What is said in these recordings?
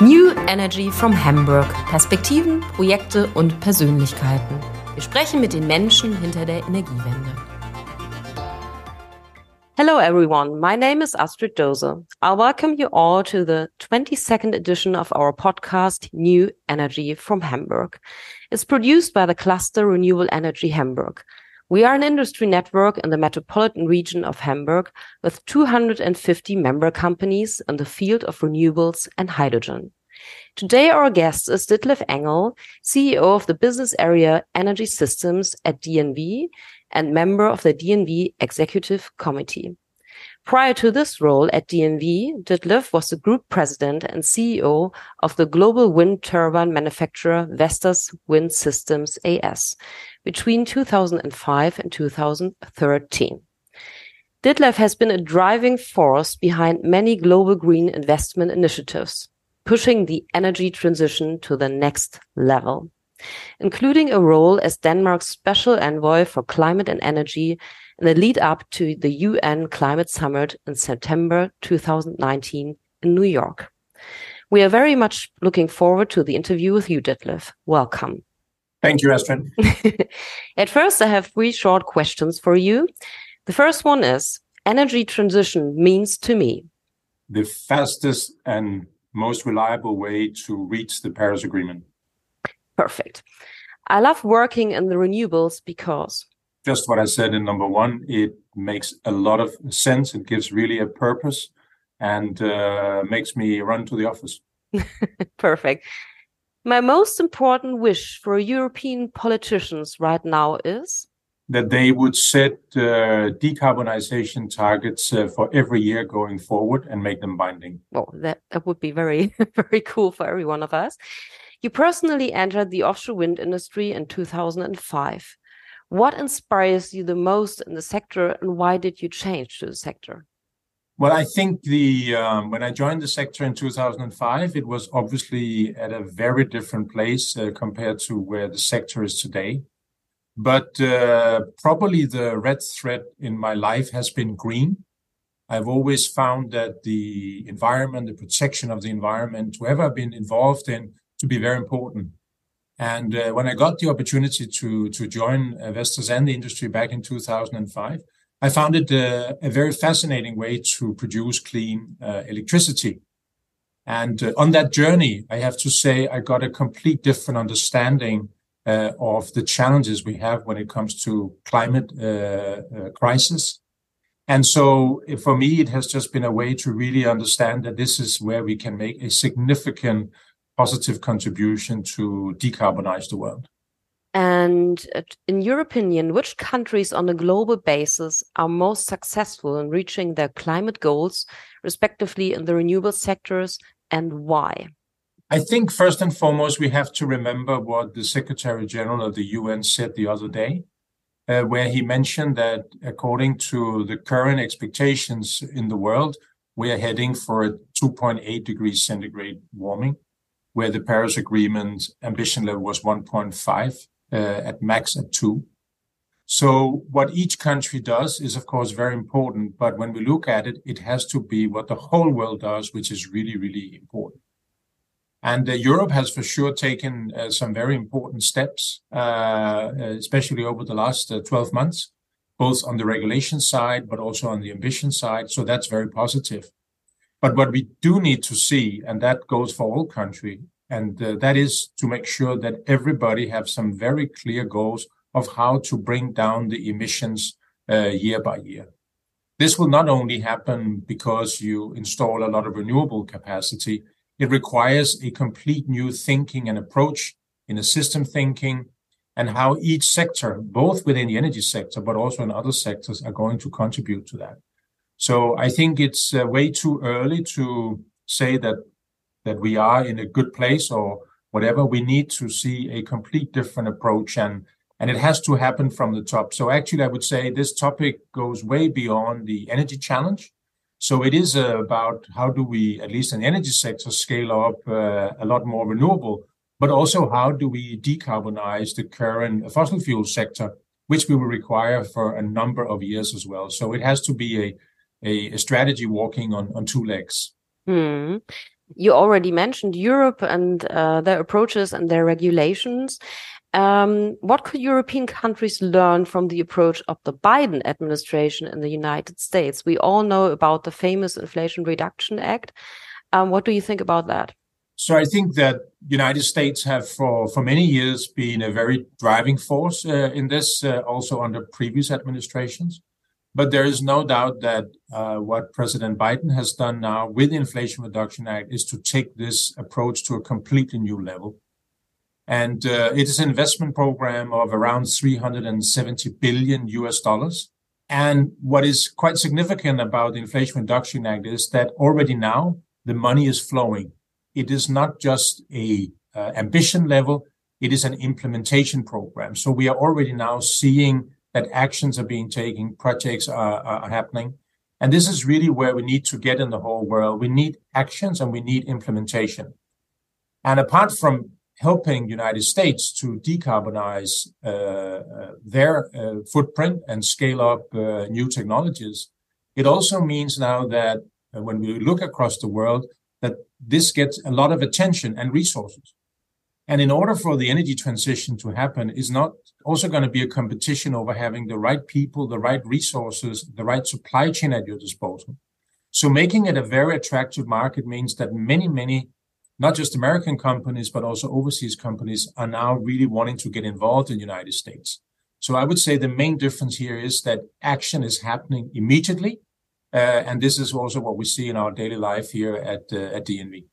New Energy from Hamburg. Perspektiven, Projekte und Persönlichkeiten. Wir sprechen mit den Menschen hinter der Energiewende. Hello, everyone. My name is Astrid Dose. I welcome you all to the 22nd edition of our podcast, New Energy from Hamburg. It's produced by the cluster Renewable Energy Hamburg. We are an industry network in the metropolitan region of Hamburg with 250 member companies in the field of renewables and hydrogen. Today, our guest is Ditlev Engel, CEO of the business area Energy Systems at DNV and member of the DNV Executive Committee. Prior to this role at DNV, Ditlev was the group president and CEO of the global wind turbine manufacturer Vestas Wind Systems AS between 2005 and 2013. Ditlev has been a driving force behind many global green investment initiatives, pushing the energy transition to the next level, including a role as Denmark's special envoy for climate and energy in the lead up to the UN Climate Summit in September 2019 in New York. We are very much looking forward to the interview with you, Ditlev. Welcome. Thank you, Astrid. At first, I have three short questions for you. The first one is energy transition means to me the fastest and most reliable way to reach the Paris Agreement. Perfect. I love working in the renewables because just what I said in number one. It makes a lot of sense. It gives really a purpose and uh, makes me run to the office. Perfect. My most important wish for European politicians right now is that they would set uh, decarbonization targets uh, for every year going forward and make them binding. Well, that, that would be very, very cool for every one of us. You personally entered the offshore wind industry in 2005. What inspires you the most in the sector, and why did you change to the sector? Well, I think the um, when I joined the sector in 2005, it was obviously at a very different place uh, compared to where the sector is today. But uh, probably the red thread in my life has been green. I've always found that the environment, the protection of the environment, whoever I've been involved in, to be very important. And uh, when I got the opportunity to to join uh, Vestas and the industry back in 2005, I found it uh, a very fascinating way to produce clean uh, electricity. And uh, on that journey, I have to say I got a complete different understanding of the challenges we have when it comes to climate crisis. And so for me, it has just been a way to really understand that this is where we can make a significant positive contribution to decarbonize the world. And uh, in your opinion, which countries on a global basis are most successful in reaching their climate goals, respectively in the renewable sectors, and why? I think first and foremost, we have to remember what the Secretary General of the UN said the other day, uh, where he mentioned that according to the current expectations in the world, we are heading for a 2.8 degrees centigrade warming where the Paris Agreement ambition level was 1.5, uh, at max at 2. So what each country does is, of course, very important. But when we look at it, it has to be what the whole world does, which is really, really important. And uh, Europe has for sure taken uh, some very important steps, uh, especially over the last uh, 12 months, both on the regulation side, but also on the ambition side. So that's very positive. But what we do need to see, and that goes for all country, and uh, that is to make sure that everybody have some very clear goals of how to bring down the emissions uh, year by year. This will not only happen because you install a lot of renewable capacity. It requires a complete new thinking and approach in a system thinking and how each sector, both within the energy sector, but also in other sectors, are going to contribute to that. So I think it's uh, way too early to say that that we are in a good place or whatever. We need to see a complete different approach and and it has to happen from the top. So actually, I would say this topic goes way beyond the energy challenge. So it is uh, about how do we, at least in the energy sector, scale up uh, a lot more renewable, but also how do we decarbonize the current fossil fuel sector, which we will require for a number of years as well. So it has to be a a, a strategy walking on, on two legs. Hmm. You already mentioned Europe and uh, their approaches and their regulations. Um, what could European countries learn from the approach of the Biden administration in the United States? We all know about the famous Inflation Reduction Act. Um, what do you think about that? So I think that United States have for, for many years been a very driving force uh, in this, uh, also under previous administrations. But there is no doubt that uh, what President Biden has done now with the Inflation Reduction Act is to take this approach to a completely new level. And uh, it is an investment program of around 370 billion US dollars. And what is quite significant about the Inflation Reduction Act is that already now the money is flowing it is not just a uh, ambition level, it is an implementation program. So we are already now seeing that actions are being taken, projects are, are happening. And this is really where we need to get in the whole world. We need actions and we need implementation. And apart from helping United States to decarbonize uh, uh, their uh, footprint and scale up uh, new technologies, it also means now that uh, when we look across the world, that this gets a lot of attention and resources. And in order for the energy transition to happen, is not also going to be a competition over having the right people, the right resources, the right supply chain at your disposal. So making it a very attractive market means that many, many, not just American companies, but also overseas companies are now really wanting to get involved in the United States. So I would say the main difference here is that action is happening immediately uh, and this is also what we see in our daily life here at uh, at DNV.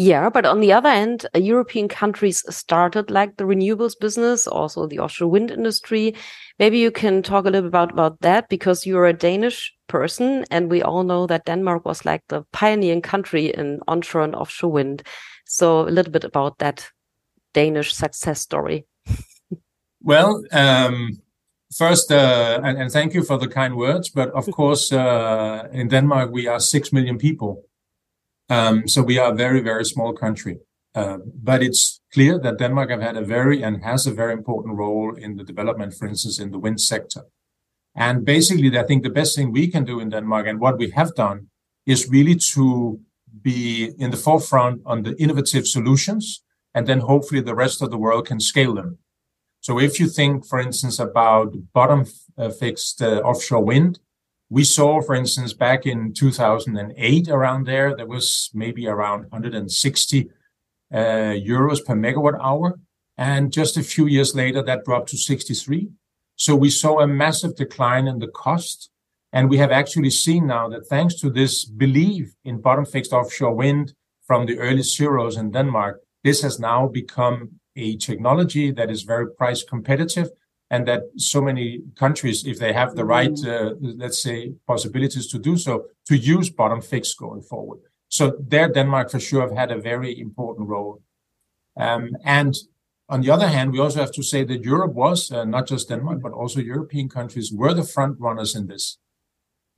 Yeah, but on the other end, uh, European countries started like the renewables business, also the offshore wind industry. Maybe you can talk a little bit about, about that because you're a Danish person and we all know that Denmark was like the pioneering country in onshore and offshore wind. So a little bit about that Danish success story. well, um, First, uh, and, and, thank you for the kind words. But of course, uh, in Denmark, we are 6 million people. Um, so we are a very, very small country. Uh, but it's clear that Denmark have had a very and has a very important role in the development, for instance, in the wind sector. And basically, I think the best thing we can do in Denmark and what we have done is really to be in the forefront on the innovative solutions. And then hopefully the rest of the world can scale them. So if you think, for instance, about bottom uh, fixed uh, offshore wind, we saw, for instance, back in 2008, around there, there was maybe around 160 uh, euros per megawatt hour. And just a few years later, that dropped to 63. So we saw a massive decline in the cost. And we have actually seen now that thanks to this belief in bottom fixed offshore wind from the early zeros in Denmark, this has now become a technology that is very price competitive and that so many countries, if they have the right, uh, let's say, possibilities to do so, to use bottom fixed going forward. So there, Denmark for sure have had a very important role. Um, and on the other hand, we also have to say that Europe was, uh, not just Denmark, but also European countries were the front runners in this.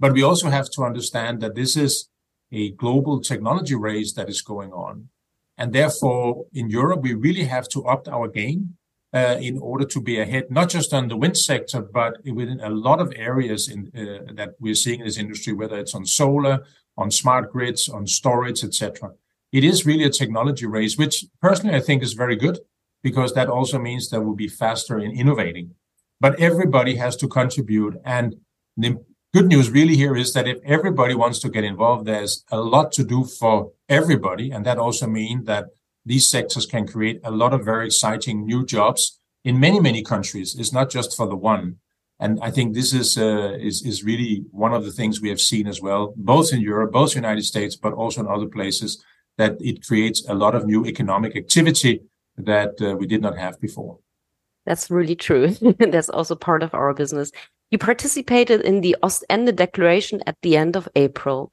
But we also have to understand that this is a global technology race that is going on. And therefore, in Europe, we really have to up our game uh, in order to be ahead, not just on the wind sector, but within a lot of areas in, uh, that we're seeing in this industry, whether it's on solar, on smart grids, on storage, etc. It is really a technology race, which personally I think is very good because that also means that we'll be faster in innovating. But everybody has to contribute. And the good news really here is that if everybody wants to get involved, there's a lot to do for everybody. And that also means that these sectors can create a lot of very exciting new jobs in many, many countries. It's not just for the one. And I think this is, uh, is, is really one of the things we have seen as well, both in Europe, both United States, but also in other places, that it creates a lot of new economic activity that uh, we did not have before. That's really true. That's also part of our business. You participated in the Ostende Declaration at the end of April.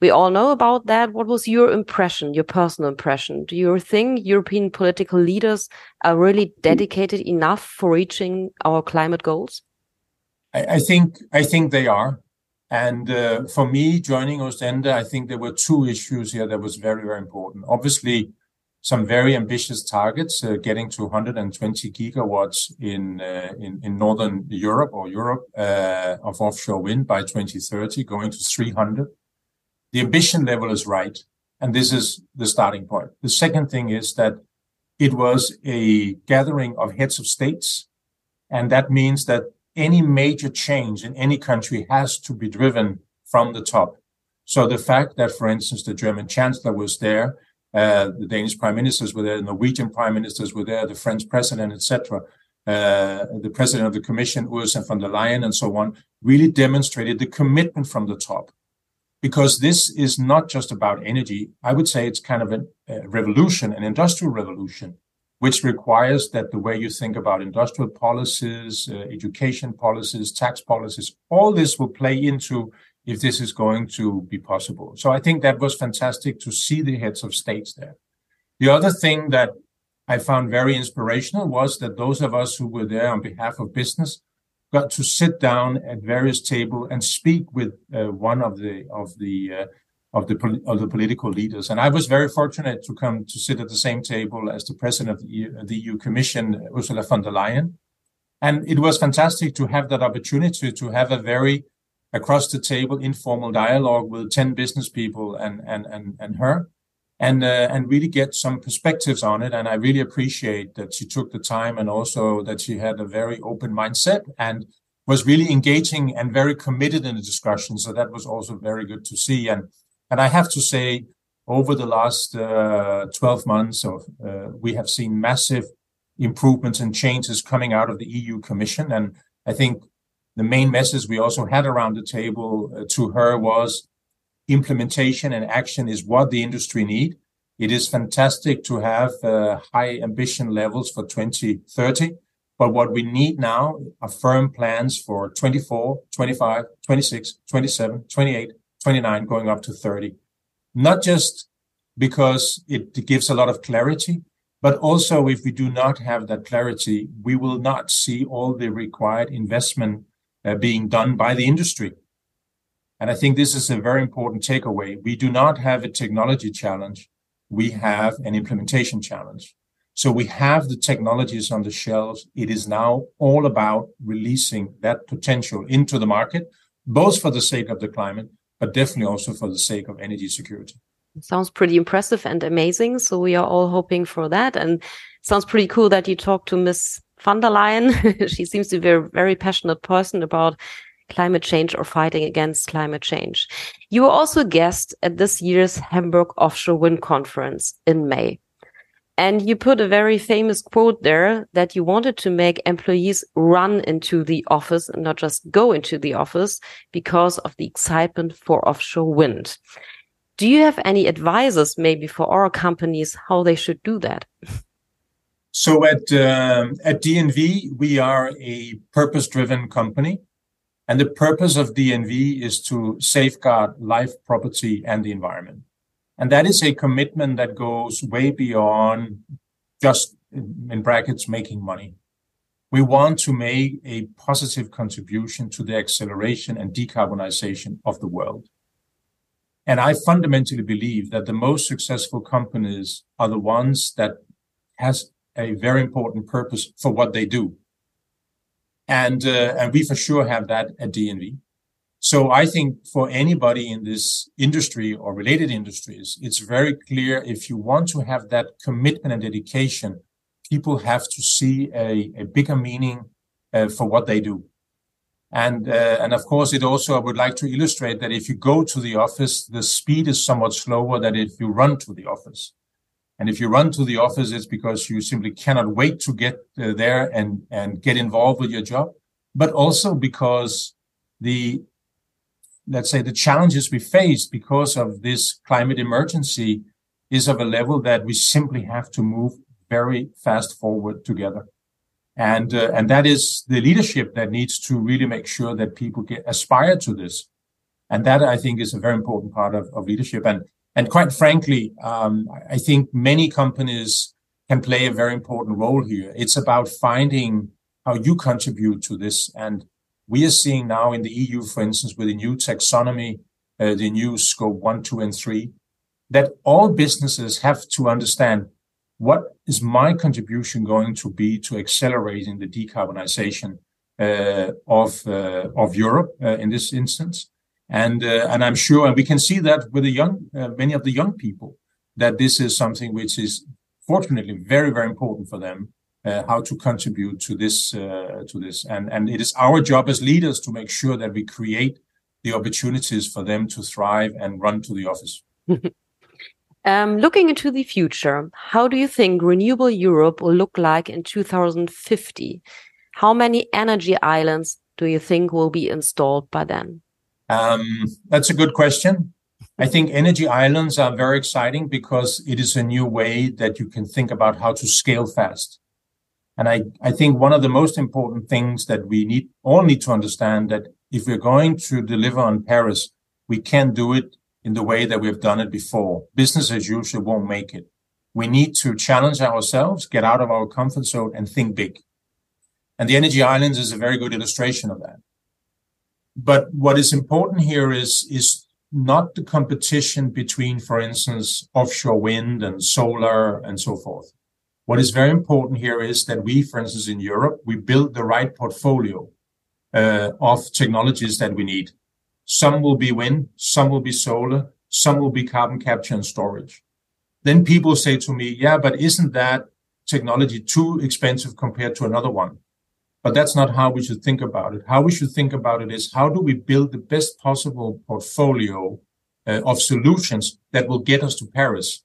We all know about that. What was your impression, your personal impression? Do you think European political leaders are really dedicated enough for reaching our climate goals? I, I think I think they are. And uh, for me, joining Ostende, I think there were two issues here that was very, very important. Obviously, some very ambitious targets, uh, getting to 120 gigawatts in, uh, in, in Northern Europe or Europe uh, of offshore wind by 2030, going to 300. The ambition level is right. And this is the starting point. The second thing is that it was a gathering of heads of states. And that means that any major change in any country has to be driven from the top. So the fact that, for instance, the German chancellor was there, uh, the Danish prime ministers were there, the Norwegian prime ministers were there, the French president, etc., uh, the president of the commission, Ursula von der Leyen, and so on, really demonstrated the commitment from the top. Because this is not just about energy. I would say it's kind of a, a revolution, an industrial revolution, which requires that the way you think about industrial policies, uh, education policies, tax policies, all this will play into if this is going to be possible. So I think that was fantastic to see the heads of states there. The other thing that I found very inspirational was that those of us who were there on behalf of business got to sit down at various tables and speak with uh, one of the of the uh, of the of the political leaders. And I was very fortunate to come to sit at the same table as the president of the EU, the EU Commission, Ursula von der Leyen. And it was fantastic to have that opportunity to have a very across the table informal dialogue with 10 business people and and and, and her and uh, and really get some perspectives on it. And i really appreciate that she took the time and also that she had a very open mindset and was really engaging and very committed in the discussion. So that was also very good to see. And and i have to say over the last uh, 12 months of, uh, we have seen massive improvements and changes coming out of the eu commission. And i think the main message we also had around the table uh, to her was implementation and action is what the industry need. It is fantastic to have uh, high ambition levels for 2030. But what we need now are firm plans for 24, 25, 26, 27, 28, 29, going up to 30. Not just because it gives a lot of clarity, but also if we do not have that clarity, we will not see all the required investment uh, being done by the industry. And I think this is a very important takeaway. We do not have a technology challenge. We have an implementation challenge. So we have the technologies on the shelves. It is now all about releasing that potential into the market, both for the sake of the climate, but definitely also for the sake of energy security. Sounds pretty impressive and amazing. So we are all hoping for that. And sounds pretty cool that you talked to Miss von der Leyen. she seems to be a very passionate person about climate change or fighting against climate change. You were also a guest at this year's Hamburg Offshore Wind Conference in May. And you put a very famous quote there that you wanted to make employees run into the office and not just go into the office because of the excitement for offshore wind. Do you have any advices maybe for our companies how they should do that? So at uh, at DNV we are a purpose-driven company. And the purpose of DNV is to safeguard life, property, and the environment. And that is a commitment that goes way beyond just in brackets making money. We want to make a positive contribution to the acceleration and decarbonization of the world. And I fundamentally believe that the most successful companies are the ones that has a very important purpose for what they do and uh, and we for sure have that at DNV. So I think for anybody in this industry or related industries, it's very clear if you want to have that commitment and dedication, people have to see a, a bigger meaning uh, for what they do. And uh, and of course, it also I would like to illustrate that if you go to the office, the speed is somewhat slower than if you run to the office. And if you run to the office, it's because you simply cannot wait to get uh, there and, and get involved with your job, but also because the, let's say the challenges we face because of this climate emergency is of a level that we simply have to move very fast forward together. And, uh, and that is the leadership that needs to really make sure that people get aspire to this. And that I think is a very important part of, of leadership. And and quite frankly, um, I think many companies can play a very important role here. It's about finding how you contribute to this. And we are seeing now in the EU, for instance, with the new taxonomy, uh, the new scope one, two, and three, that all businesses have to understand what is my contribution going to be to accelerating the decarbonization uh, of uh, of Europe uh, in this instance, And, uh, and I'm sure, and we can see that with the young, uh, many of the young people, that this is something which is fortunately very, very important for them, uh, how to contribute to this, uh, to this. And, and it is our job as leaders to make sure that we create the opportunities for them to thrive and run to the office. um, looking into the future, how do you think renewable Europe will look like in 2050? How many energy islands do you think will be installed by then? Um, that's a good question. I think energy islands are very exciting because it is a new way that you can think about how to scale fast. And I, I think one of the most important things that we need all need to understand that if we're going to deliver on Paris, we can't do it in the way that we've done it before. Business as usual won't make it. We need to challenge ourselves, get out of our comfort zone and think big. And the energy islands is a very good illustration of that. But what is important here is, is not the competition between, for instance, offshore wind and solar and so forth. What is very important here is that we, for instance, in Europe, we build the right portfolio uh, of technologies that we need. Some will be wind, some will be solar, some will be carbon capture and storage. Then people say to me, yeah, but isn't that technology too expensive compared to another one? But that's not how we should think about it. How we should think about it is how do we build the best possible portfolio uh, of solutions that will get us to Paris?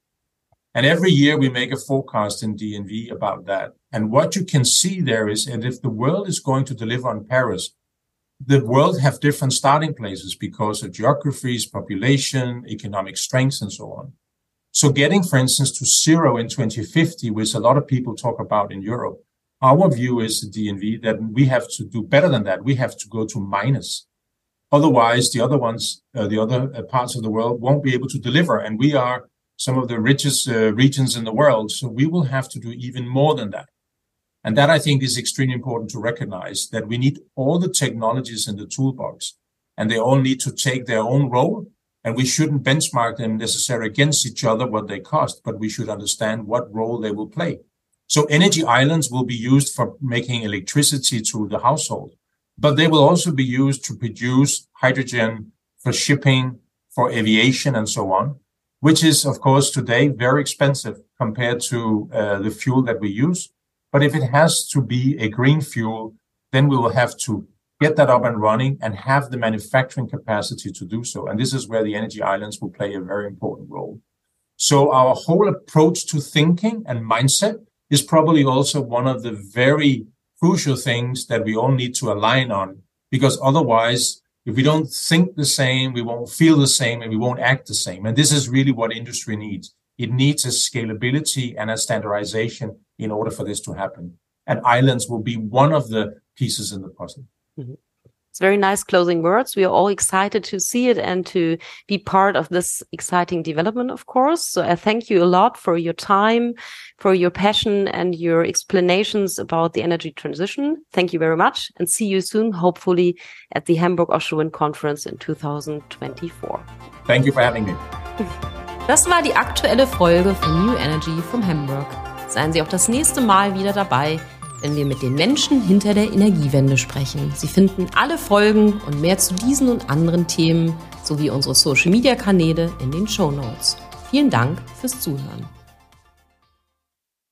And every year we make a forecast in DNV about that. And what you can see there is that if the world is going to deliver on Paris, the world have different starting places because of geographies, population, economic strengths, and so on. So getting, for instance, to zero in 2050, which a lot of people talk about in Europe, our view is at DNV that we have to do better than that. We have to go to minus. Otherwise, the other ones, uh, the other uh, parts of the world won't be able to deliver. And we are some of the richest uh, regions in the world. So we will have to do even more than that. And that I think is extremely important to recognize that we need all the technologies in the toolbox and they all need to take their own role. And we shouldn't benchmark them necessarily against each other, what they cost, but we should understand what role they will play. So energy islands will be used for making electricity to the household, but they will also be used to produce hydrogen for shipping, for aviation and so on, which is, of course, today very expensive compared to uh, the fuel that we use. But if it has to be a green fuel, then we will have to get that up and running and have the manufacturing capacity to do so. And this is where the energy islands will play a very important role. So our whole approach to thinking and mindset is probably also one of the very crucial things that we all need to align on because otherwise if we don't think the same we won't feel the same and we won't act the same. And this is really what industry needs. It needs a scalability and a standardization in order for this to happen. And islands will be one of the pieces in the puzzle. Mm-hmm. It's very nice closing words. We are all excited to see it and to be part of this exciting development, of course. So I thank you a lot for your time, for your passion and your explanations about the energy transition. Thank you very much and see you soon, hopefully at the Hamburg Offshore Wind Conference in 2024. Thank you for having me. Das war die aktuelle Folge von New Energy from Hamburg. Seien Sie auch das nächste Mal wieder dabei wenn wir mit den Menschen hinter der Energiewende sprechen. Sie finden alle Folgen und mehr zu diesen und anderen Themen sowie unsere Social-Media-Kanäle in den Show Notes. Vielen Dank fürs Zuhören.